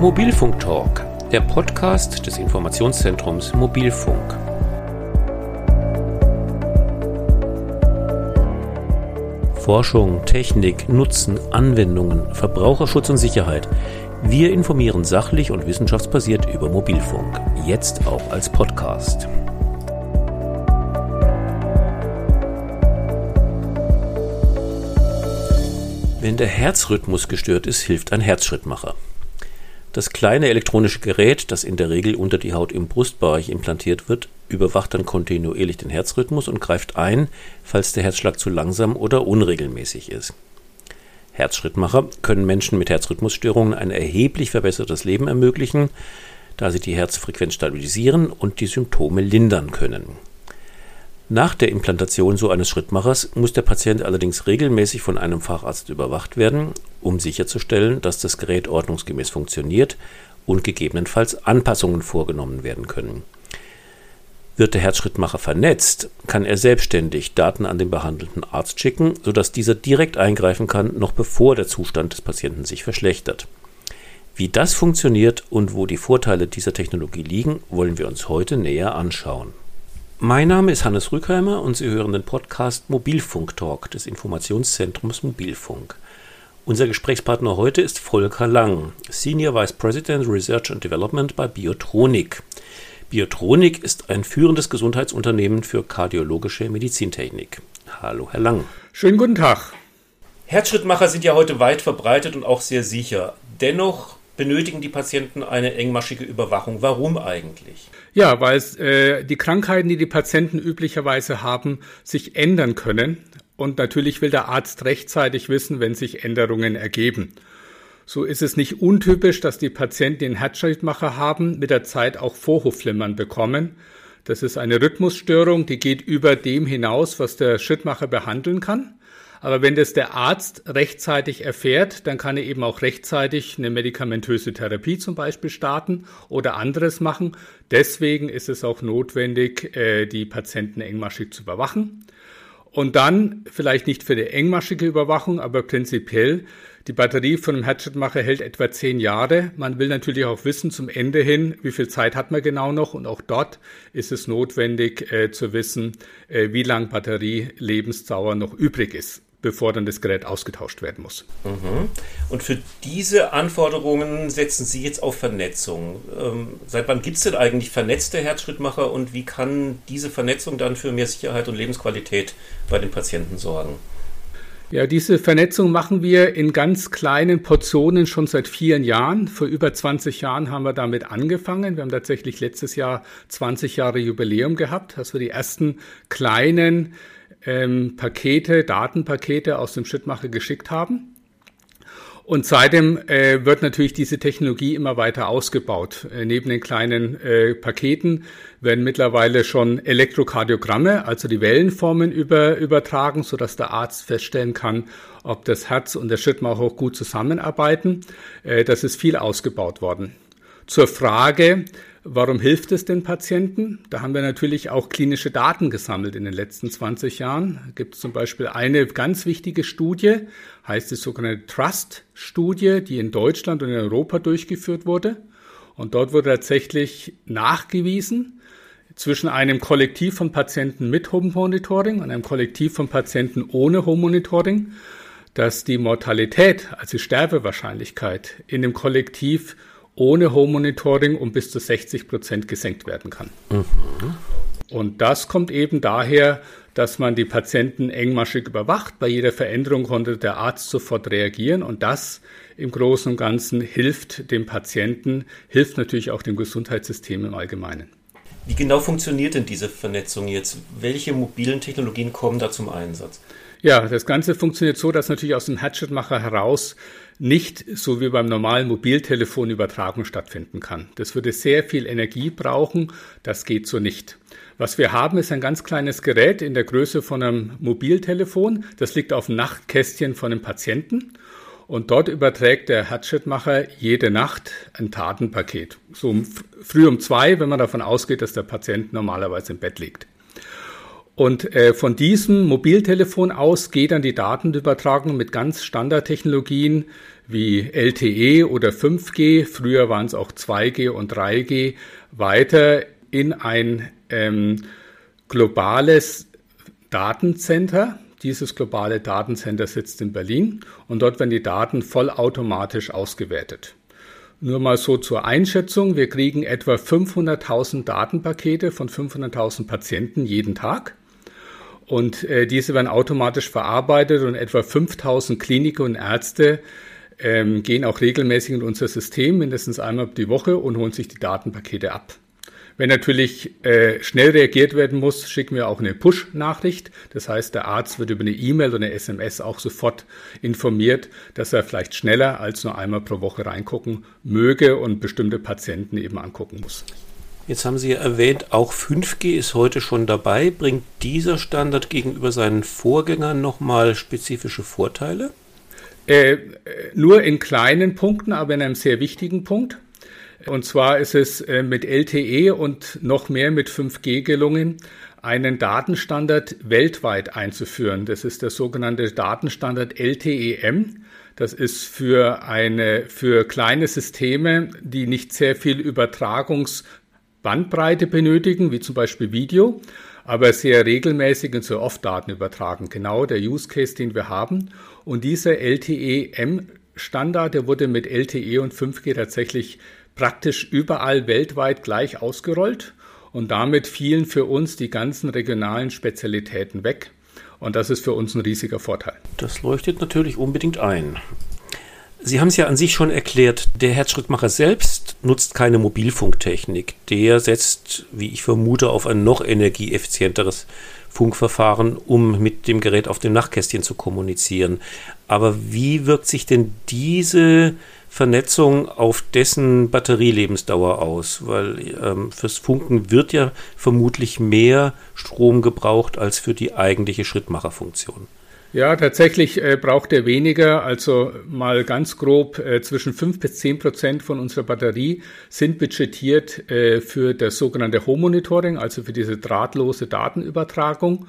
Mobilfunk Talk, der Podcast des Informationszentrums Mobilfunk. Forschung, Technik, Nutzen, Anwendungen, Verbraucherschutz und Sicherheit. Wir informieren sachlich und wissenschaftsbasiert über Mobilfunk, jetzt auch als Podcast. Wenn der Herzrhythmus gestört ist, hilft ein Herzschrittmacher. Das kleine elektronische Gerät, das in der Regel unter die Haut im Brustbereich implantiert wird, überwacht dann kontinuierlich den Herzrhythmus und greift ein, falls der Herzschlag zu langsam oder unregelmäßig ist. Herzschrittmacher können Menschen mit Herzrhythmusstörungen ein erheblich verbessertes Leben ermöglichen, da sie die Herzfrequenz stabilisieren und die Symptome lindern können. Nach der Implantation so eines Schrittmachers muss der Patient allerdings regelmäßig von einem Facharzt überwacht werden, um sicherzustellen, dass das Gerät ordnungsgemäß funktioniert und gegebenenfalls Anpassungen vorgenommen werden können. Wird der Herzschrittmacher vernetzt, kann er selbstständig Daten an den behandelten Arzt schicken, sodass dieser direkt eingreifen kann, noch bevor der Zustand des Patienten sich verschlechtert. Wie das funktioniert und wo die Vorteile dieser Technologie liegen, wollen wir uns heute näher anschauen. Mein Name ist Hannes Rückheimer und Sie hören den Podcast Mobilfunk Talk des Informationszentrums Mobilfunk. Unser Gesprächspartner heute ist Volker Lang, Senior Vice President Research and Development bei Biotronik. Biotronik ist ein führendes Gesundheitsunternehmen für kardiologische Medizintechnik. Hallo, Herr Lang. Schönen guten Tag. Herzschrittmacher sind ja heute weit verbreitet und auch sehr sicher. Dennoch benötigen die Patienten eine engmaschige Überwachung. Warum eigentlich? Ja, weil äh, die Krankheiten, die die Patienten üblicherweise haben, sich ändern können. Und natürlich will der Arzt rechtzeitig wissen, wenn sich Änderungen ergeben. So ist es nicht untypisch, dass die Patienten den Herzschrittmacher haben, mit der Zeit auch Vorhofflimmern bekommen. Das ist eine Rhythmusstörung, die geht über dem hinaus, was der Schrittmacher behandeln kann. Aber wenn das der Arzt rechtzeitig erfährt, dann kann er eben auch rechtzeitig eine medikamentöse Therapie zum Beispiel starten oder anderes machen. Deswegen ist es auch notwendig, äh, die Patienten engmaschig zu überwachen. Und dann vielleicht nicht für die engmaschige Überwachung, aber prinzipiell die Batterie von einem Herzschrittmacher hält etwa zehn Jahre. Man will natürlich auch wissen zum Ende hin, wie viel Zeit hat man genau noch. Und auch dort ist es notwendig äh, zu wissen, äh, wie lang Batterielebensdauer noch übrig ist bevor dann das Gerät ausgetauscht werden muss. Mhm. Und für diese Anforderungen setzen Sie jetzt auf Vernetzung. Ähm, seit wann gibt es denn eigentlich vernetzte Herzschrittmacher und wie kann diese Vernetzung dann für mehr Sicherheit und Lebensqualität bei den Patienten sorgen? Ja, diese Vernetzung machen wir in ganz kleinen Portionen schon seit vielen Jahren. Vor über 20 Jahren haben wir damit angefangen. Wir haben tatsächlich letztes Jahr 20 Jahre Jubiläum gehabt, dass wir die ersten kleinen ähm, Pakete, Datenpakete aus dem Schrittmacher geschickt haben. Und seitdem äh, wird natürlich diese Technologie immer weiter ausgebaut. Äh, neben den kleinen äh, Paketen werden mittlerweile schon Elektrokardiogramme, also die Wellenformen über, übertragen, sodass der Arzt feststellen kann, ob das Herz und der Schrittmacher auch gut zusammenarbeiten. Äh, das ist viel ausgebaut worden. Zur Frage, Warum hilft es den Patienten? Da haben wir natürlich auch klinische Daten gesammelt in den letzten 20 Jahren. Da gibt es zum Beispiel eine ganz wichtige Studie, heißt die sogenannte Trust-Studie, die in Deutschland und in Europa durchgeführt wurde. Und dort wurde tatsächlich nachgewiesen, zwischen einem Kollektiv von Patienten mit Home Monitoring und einem Kollektiv von Patienten ohne Home Monitoring, dass die Mortalität, also die Sterbewahrscheinlichkeit in dem Kollektiv ohne Home Monitoring um bis zu 60 Prozent gesenkt werden kann. Mhm. Und das kommt eben daher, dass man die Patienten engmaschig überwacht. Bei jeder Veränderung konnte der Arzt sofort reagieren und das im Großen und Ganzen hilft dem Patienten, hilft natürlich auch dem Gesundheitssystem im Allgemeinen. Wie genau funktioniert denn diese Vernetzung jetzt? Welche mobilen Technologien kommen da zum Einsatz? Ja, das Ganze funktioniert so, dass natürlich aus dem Herzschrittmacher heraus nicht so wie beim normalen Mobiltelefon Übertragung stattfinden kann. Das würde sehr viel Energie brauchen. Das geht so nicht. Was wir haben, ist ein ganz kleines Gerät in der Größe von einem Mobiltelefon. Das liegt auf dem Nachtkästchen von einem Patienten. Und dort überträgt der Herzschrittmacher jede Nacht ein Datenpaket. So früh um zwei, wenn man davon ausgeht, dass der Patient normalerweise im Bett liegt. Und äh, von diesem Mobiltelefon aus geht dann die Datenübertragung mit ganz Standardtechnologien wie LTE oder 5G, früher waren es auch 2G und 3G, weiter in ein ähm, globales Datencenter. Dieses globale Datencenter sitzt in Berlin und dort werden die Daten vollautomatisch ausgewertet. Nur mal so zur Einschätzung, wir kriegen etwa 500.000 Datenpakete von 500.000 Patienten jeden Tag. Und äh, diese werden automatisch verarbeitet und etwa 5000 Kliniker und Ärzte ähm, gehen auch regelmäßig in unser System, mindestens einmal die Woche und holen sich die Datenpakete ab. Wenn natürlich äh, schnell reagiert werden muss, schicken wir auch eine Push-Nachricht. Das heißt, der Arzt wird über eine E-Mail oder eine SMS auch sofort informiert, dass er vielleicht schneller als nur einmal pro Woche reingucken möge und bestimmte Patienten eben angucken muss. Jetzt haben Sie ja erwähnt, auch 5G ist heute schon dabei. Bringt dieser Standard gegenüber seinen Vorgängern nochmal spezifische Vorteile? Äh, nur in kleinen Punkten, aber in einem sehr wichtigen Punkt. Und zwar ist es äh, mit LTE und noch mehr mit 5G gelungen, einen Datenstandard weltweit einzuführen. Das ist der sogenannte Datenstandard LTEM. Das ist für eine, für kleine Systeme, die nicht sehr viel Übertragungs Bandbreite benötigen, wie zum Beispiel Video, aber sehr regelmäßig und sehr oft Daten übertragen. Genau der Use Case, den wir haben. Und dieser LTE-M-Standard, der wurde mit LTE und 5G tatsächlich praktisch überall weltweit gleich ausgerollt. Und damit fielen für uns die ganzen regionalen Spezialitäten weg. Und das ist für uns ein riesiger Vorteil. Das leuchtet natürlich unbedingt ein. Sie haben es ja an sich schon erklärt, der Herzschrittmacher selbst nutzt keine Mobilfunktechnik. Der setzt, wie ich vermute, auf ein noch energieeffizienteres Funkverfahren, um mit dem Gerät auf dem Nachtkästchen zu kommunizieren. Aber wie wirkt sich denn diese Vernetzung auf dessen Batterielebensdauer aus? Weil ähm, fürs Funken wird ja vermutlich mehr Strom gebraucht als für die eigentliche Schrittmacherfunktion. Ja, tatsächlich äh, braucht er weniger. Also mal ganz grob, äh, zwischen fünf bis zehn Prozent von unserer Batterie sind budgetiert äh, für das sogenannte Home Monitoring, also für diese drahtlose Datenübertragung.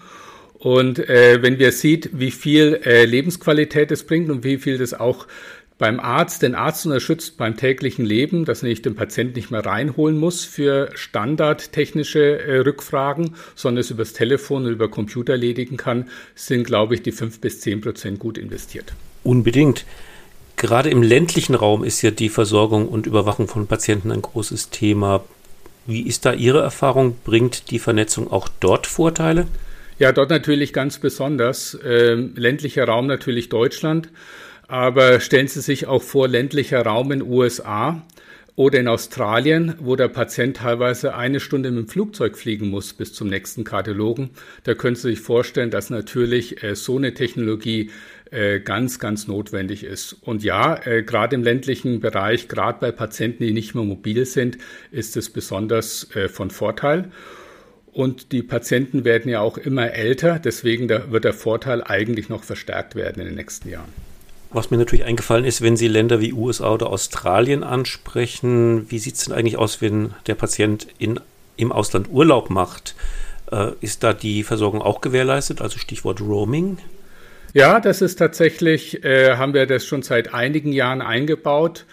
Und äh, wenn wir sieht, wie viel äh, Lebensqualität es bringt und wie viel das auch beim Arzt den Arzt unterstützt beim täglichen Leben, dass nicht den Patienten nicht mehr reinholen muss für standardtechnische äh, Rückfragen, sondern es übers Telefon oder über Computer erledigen kann, sind, glaube ich, die fünf bis zehn Prozent gut investiert. Unbedingt. Gerade im ländlichen Raum ist ja die Versorgung und Überwachung von Patienten ein großes Thema. Wie ist da Ihre Erfahrung? Bringt die Vernetzung auch dort Vorteile? Ja, dort natürlich ganz besonders. Ähm, ländlicher Raum natürlich Deutschland. Aber stellen Sie sich auch vor, ländlicher Raum in USA oder in Australien, wo der Patient teilweise eine Stunde mit dem Flugzeug fliegen muss bis zum nächsten Kardiologen. Da können Sie sich vorstellen, dass natürlich äh, so eine Technologie äh, ganz, ganz notwendig ist. Und ja, äh, gerade im ländlichen Bereich, gerade bei Patienten, die nicht mehr mobil sind, ist es besonders äh, von Vorteil. Und die Patienten werden ja auch immer älter, deswegen wird der Vorteil eigentlich noch verstärkt werden in den nächsten Jahren. Was mir natürlich eingefallen ist, wenn Sie Länder wie USA oder Australien ansprechen, wie sieht es denn eigentlich aus, wenn der Patient in, im Ausland Urlaub macht? Äh, ist da die Versorgung auch gewährleistet, also Stichwort Roaming? Ja, das ist tatsächlich, äh, haben wir das schon seit einigen Jahren eingebaut.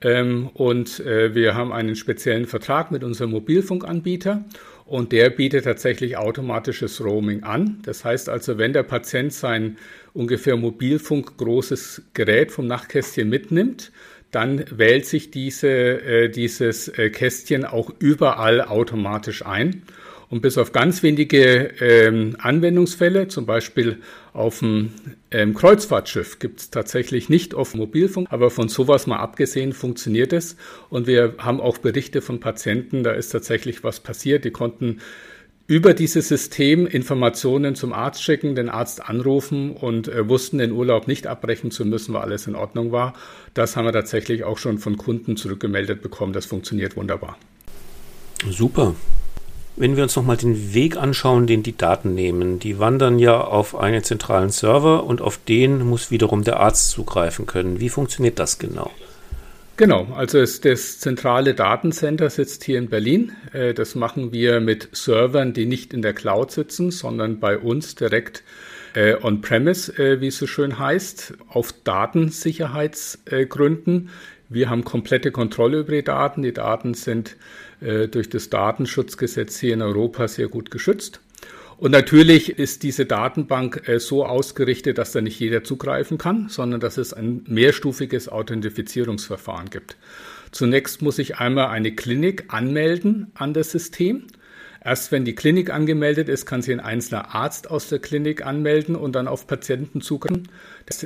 Ähm, und äh, wir haben einen speziellen Vertrag mit unserem Mobilfunkanbieter und der bietet tatsächlich automatisches Roaming an. Das heißt also, wenn der Patient sein ungefähr Mobilfunk großes Gerät vom Nachtkästchen mitnimmt, dann wählt sich diese, äh, dieses äh, Kästchen auch überall automatisch ein. Und bis auf ganz wenige ähm, Anwendungsfälle, zum Beispiel auf dem ähm, Kreuzfahrtschiff, gibt es tatsächlich nicht auf Mobilfunk, aber von sowas mal abgesehen funktioniert es. Und wir haben auch Berichte von Patienten, da ist tatsächlich was passiert. Die konnten über dieses System Informationen zum Arzt schicken, den Arzt anrufen und äh, wussten, den Urlaub nicht abbrechen zu müssen, weil alles in Ordnung war. Das haben wir tatsächlich auch schon von Kunden zurückgemeldet bekommen. Das funktioniert wunderbar. Super. Wenn wir uns nochmal den Weg anschauen, den die Daten nehmen, die wandern ja auf einen zentralen Server und auf den muss wiederum der Arzt zugreifen können. Wie funktioniert das genau? Genau, also das zentrale Datencenter sitzt hier in Berlin. Äh, das machen wir mit Servern, die nicht in der Cloud sitzen, sondern bei uns direkt äh, on-premise, äh, wie es so schön heißt, auf Datensicherheitsgründen. Wir haben komplette Kontrolle über die Daten. Die Daten sind durch das Datenschutzgesetz hier in Europa sehr gut geschützt. Und natürlich ist diese Datenbank äh, so ausgerichtet, dass da nicht jeder zugreifen kann, sondern dass es ein mehrstufiges Authentifizierungsverfahren gibt. Zunächst muss ich einmal eine Klinik anmelden an das System. Erst wenn die Klinik angemeldet ist, kann sich ein einzelner Arzt aus der Klinik anmelden und dann auf Patienten zugreifen.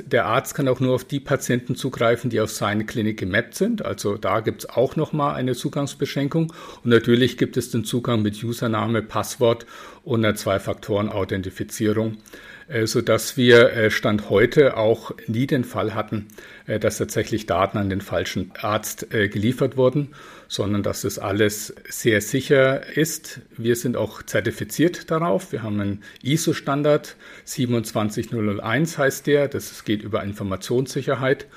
Der Arzt kann auch nur auf die Patienten zugreifen, die auf seine Klinik gemappt sind. Also da gibt es auch nochmal eine Zugangsbeschränkung. Und natürlich gibt es den Zugang mit Username, Passwort und einer Zwei-Faktoren-Authentifizierung. Äh, sodass wir äh, Stand heute auch nie den Fall hatten, äh, dass tatsächlich Daten an den falschen Arzt geliefert wurden, sondern dass es alles sehr sicher ist. Wir sind auch zertifiziert darauf. Wir haben einen ISO-Standard 27001 heißt der. Das geht über Informationssicherheit.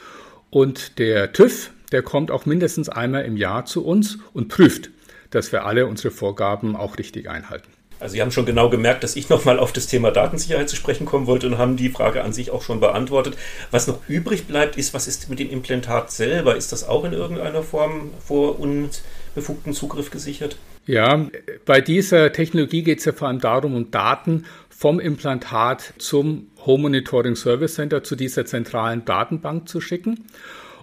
Und der TÜV, der kommt auch mindestens einmal im Jahr zu uns und prüft, dass wir alle unsere Vorgaben auch richtig einhalten. Also Sie haben schon genau gemerkt, dass ich nochmal auf das Thema Datensicherheit zu sprechen kommen wollte und haben die Frage an sich auch schon beantwortet. Was noch übrig bleibt, ist, was ist mit dem Implantat selber? Ist das auch in irgendeiner Form vor unbefugten Zugriff gesichert? Ja, bei dieser Technologie geht es ja vor allem darum, um Daten vom Implantat zum Home Monitoring Service Center, zu dieser zentralen Datenbank zu schicken.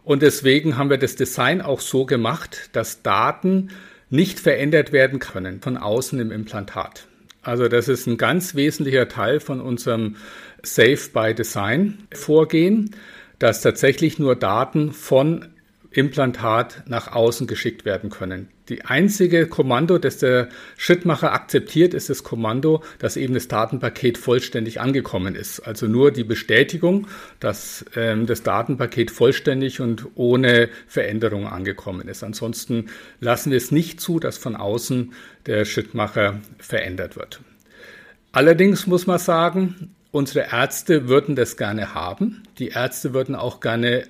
Und deswegen haben wir das Design auch so gemacht, dass Daten nicht verändert werden können von außen im Implantat. Also das ist ein ganz wesentlicher Teil von unserem Safe by Design Vorgehen, dass tatsächlich nur Daten von Implantat nach außen geschickt werden können. Die einzige Kommando, das der Schrittmacher akzeptiert, ist das Kommando, dass eben das Datenpaket vollständig angekommen ist. Also nur die Bestätigung, dass ähm, das Datenpaket vollständig und ohne Veränderung angekommen ist. Ansonsten lassen wir es nicht zu, dass von außen der Schrittmacher verändert wird. Allerdings muss man sagen, unsere Ärzte würden das gerne haben. Die Ärzte würden auch gerne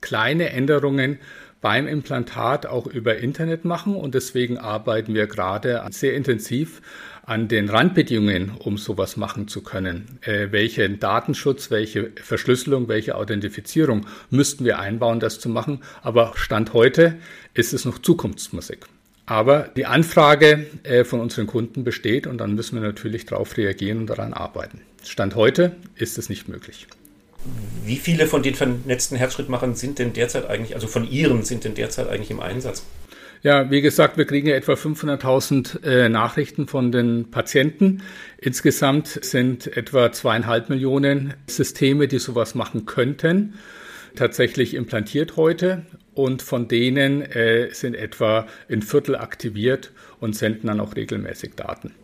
kleine Änderungen beim Implantat auch über Internet machen und deswegen arbeiten wir gerade sehr intensiv an den Randbedingungen, um sowas machen zu können. Äh, welchen Datenschutz, welche Verschlüsselung, welche Authentifizierung müssten wir einbauen, das zu machen. Aber Stand heute ist es noch Zukunftsmusik. Aber die Anfrage äh, von unseren Kunden besteht und dann müssen wir natürlich darauf reagieren und daran arbeiten. Stand heute ist es nicht möglich. Wie viele von den vernetzten Herzschrittmachern sind denn derzeit eigentlich, also von Ihren sind denn derzeit eigentlich im Einsatz? Ja, wie gesagt, wir kriegen ja etwa 500.000 äh, Nachrichten von den Patienten. Insgesamt sind etwa zweieinhalb Millionen Systeme, die sowas machen könnten, tatsächlich implantiert heute. Und von denen äh, sind etwa ein Viertel aktiviert und senden dann auch regelmäßig Daten.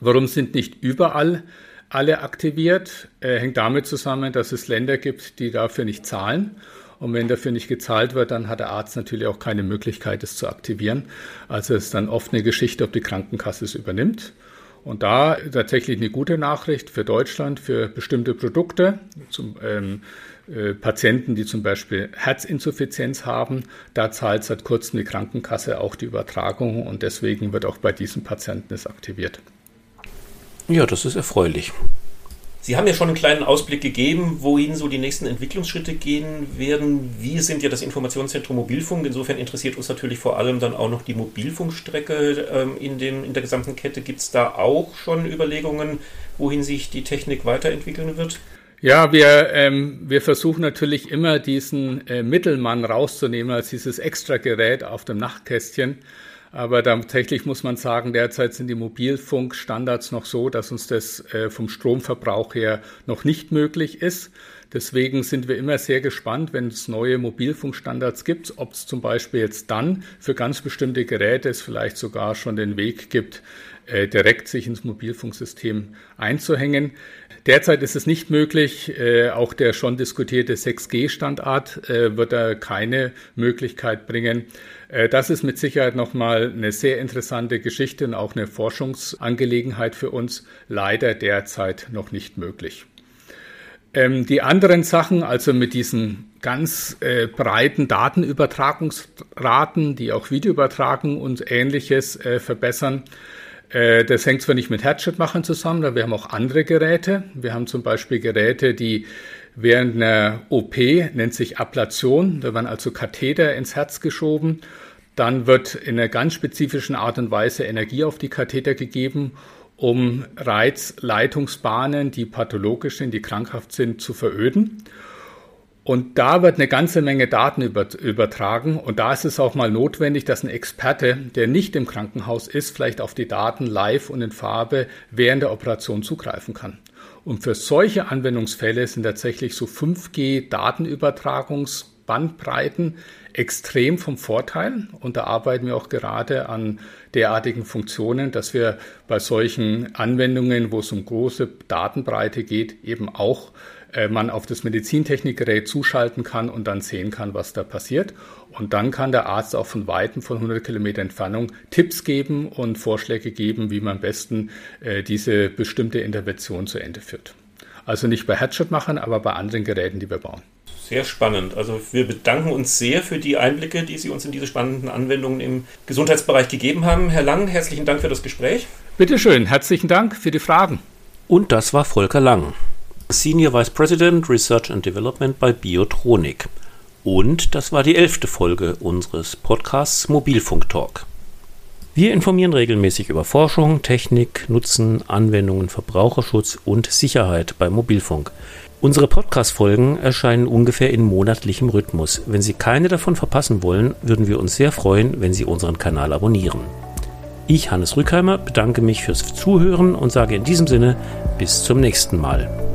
Warum sind nicht überall alle aktiviert. Äh, hängt damit zusammen, dass es Länder gibt, die dafür nicht zahlen. Und wenn dafür nicht gezahlt wird, dann hat der Arzt natürlich auch keine Möglichkeit, es zu aktivieren. Also ist dann oft eine Geschichte, ob die Krankenkasse es übernimmt. Und da tatsächlich eine gute Nachricht für Deutschland, für bestimmte Produkte, zum ähm, äh, Patienten, die zum Beispiel Herzinsuffizienz haben, da zahlt seit kurzem die Krankenkasse auch die Übertragung und deswegen wird auch bei diesen Patienten es aktiviert. Ja, das ist erfreulich. Sie haben ja schon einen kleinen Ausblick gegeben, wohin so die nächsten Entwicklungsschritte gehen werden. Wir sind ja das Informationszentrum Mobilfunk. Insofern interessiert uns natürlich vor allem dann auch noch die Mobilfunkstrecke ähm, in, dem, in der gesamten Kette. Gibt es da auch schon Überlegungen, wohin sich die Technik weiterentwickeln wird? Ja, wir, ähm, wir versuchen natürlich immer diesen äh, Mittelmann rauszunehmen als dieses Extra-Gerät auf dem Nachtkästchen. Aber tatsächlich muss man sagen, derzeit sind die Mobilfunkstandards noch so, dass uns das äh, vom Stromverbrauch her noch nicht möglich ist. Deswegen sind wir immer sehr gespannt, wenn es neue Mobilfunkstandards gibt, ob es zum Beispiel jetzt dann für ganz bestimmte Geräte es vielleicht sogar schon den Weg gibt, äh, direkt sich ins Mobilfunksystem einzuhängen. Derzeit ist es nicht möglich. Äh, auch der schon diskutierte 6G-Standard äh, wird da keine Möglichkeit bringen. Äh, das ist mit Sicherheit nochmal eine sehr interessante Geschichte und auch eine Forschungsangelegenheit für uns. Leider derzeit noch nicht möglich. Ähm, die anderen Sachen, also mit diesen ganz äh, breiten Datenübertragungsraten, die auch Videoübertragung und ähnliches äh, verbessern. Äh, das hängt zwar nicht mit Herzschrittmachern zusammen, aber wir haben auch andere Geräte. Wir haben zum Beispiel Geräte, die während einer OP nennt sich Ablation, da werden also Katheter ins Herz geschoben. Dann wird in einer ganz spezifischen Art und Weise Energie auf die Katheter gegeben um Reizleitungsbahnen, die pathologisch sind, die krankhaft sind, zu veröden. Und da wird eine ganze Menge Daten übertragen. Und da ist es auch mal notwendig, dass ein Experte, der nicht im Krankenhaus ist, vielleicht auf die Daten live und in Farbe während der Operation zugreifen kann. Und für solche Anwendungsfälle sind tatsächlich so 5G Datenübertragungsbandbreiten extrem vom Vorteil. Und da arbeiten wir auch gerade an derartigen Funktionen, dass wir bei solchen Anwendungen, wo es um große Datenbreite geht, eben auch man auf das Medizintechnikgerät zuschalten kann und dann sehen kann, was da passiert. Und dann kann der Arzt auch von Weitem, von 100 Kilometer Entfernung, Tipps geben und Vorschläge geben, wie man am besten äh, diese bestimmte Intervention zu Ende führt. Also nicht bei Headshot-Machern, aber bei anderen Geräten, die wir bauen. Sehr spannend. Also wir bedanken uns sehr für die Einblicke, die Sie uns in diese spannenden Anwendungen im Gesundheitsbereich gegeben haben. Herr Lang, herzlichen Dank für das Gespräch. Bitte schön, herzlichen Dank für die Fragen. Und das war Volker Lang, Senior Vice President Research and Development bei Biotronik. Und das war die elfte Folge unseres Podcasts Mobilfunk Talk. Wir informieren regelmäßig über Forschung, Technik, Nutzen, Anwendungen, Verbraucherschutz und Sicherheit beim Mobilfunk. Unsere Podcast-Folgen erscheinen ungefähr in monatlichem Rhythmus. Wenn Sie keine davon verpassen wollen, würden wir uns sehr freuen, wenn Sie unseren Kanal abonnieren. Ich, Hannes Rückheimer, bedanke mich fürs Zuhören und sage in diesem Sinne bis zum nächsten Mal.